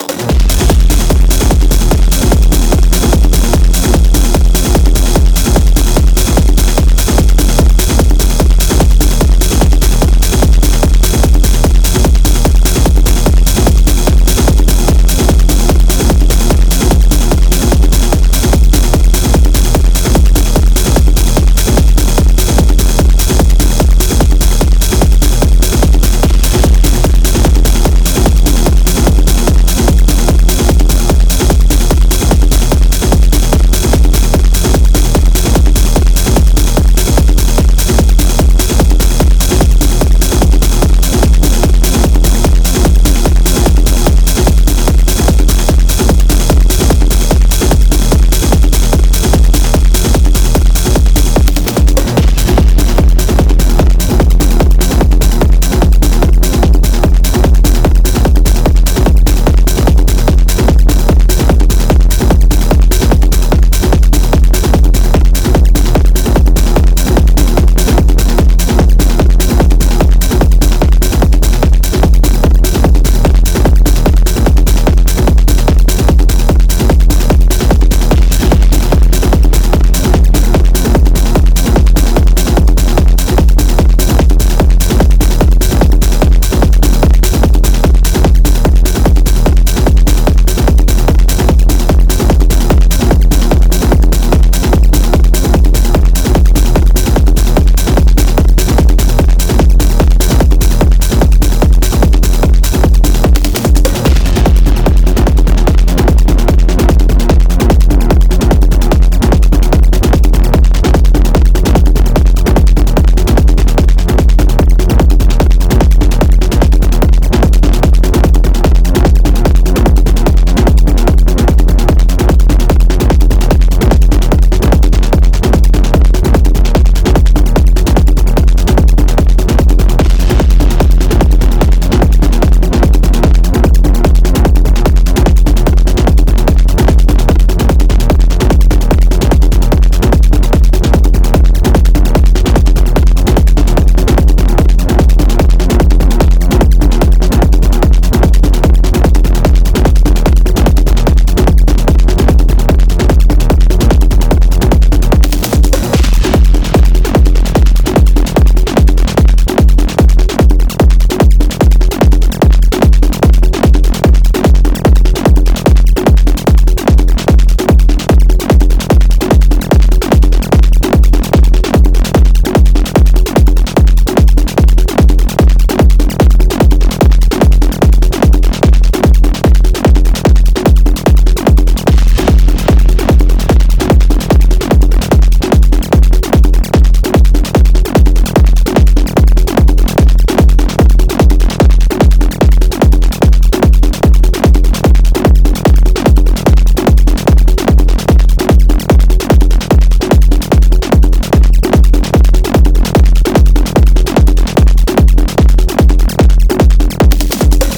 go.